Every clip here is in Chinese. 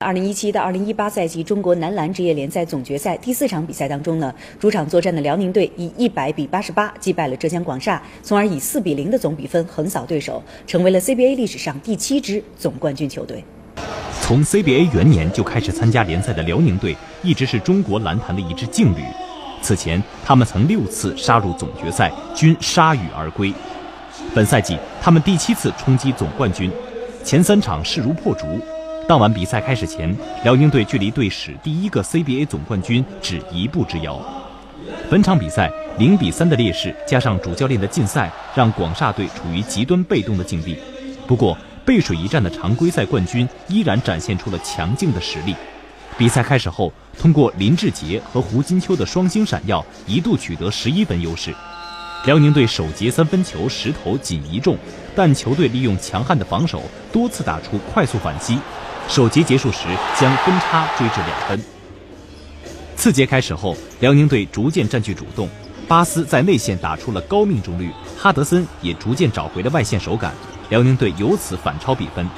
二零一七到二零一八赛季中国男篮职业联赛总决赛第四场比赛当中呢，主场作战的辽宁队以一百比八十八击败了浙江广厦，从而以四比零的总比分横扫对手，成为了 CBA 历史上第七支总冠军球队。从 CBA 元年就开始参加联赛的辽宁队，一直是中国篮坛的一支劲旅。此前，他们曾六次杀入总决赛，均铩羽而归。本赛季，他们第七次冲击总冠军，前三场势如破竹。当晚比赛开始前，辽宁队距离队史第一个 CBA 总冠军只一步之遥。本场比赛零比三的劣势，加上主教练的禁赛，让广厦队处于极端被动的境地。不过，背水一战的常规赛冠军依然展现出了强劲的实力。比赛开始后，通过林志杰和胡金秋的双星闪耀，一度取得十一分优势。辽宁队首节三分球十投仅一中，但球队利用强悍的防守，多次打出快速反击。首节结束时，将分差追至两分。次节开始后，辽宁队逐渐占据主动，巴斯在内线打出了高命中率，哈德森也逐渐找回了外线手感，辽宁队由此反超比分。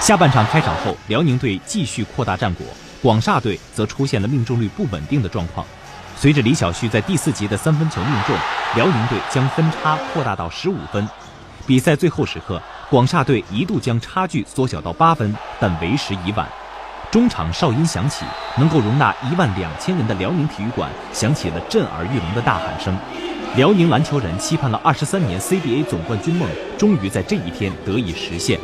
下半场开场后，辽宁队继续扩大战果，广厦队则出现了命中率不稳定的状况。随着李晓旭在第四节的三分球命中，辽宁队将分差扩大到十五分。比赛最后时刻。广厦队一度将差距缩小到八分，但为时已晚。中场哨音响起，能够容纳一万两千人的辽宁体育馆响起了震耳欲聋的大喊声。辽宁篮球人期盼了二十三年 CBA 总冠军梦，终于在这一天得以实现。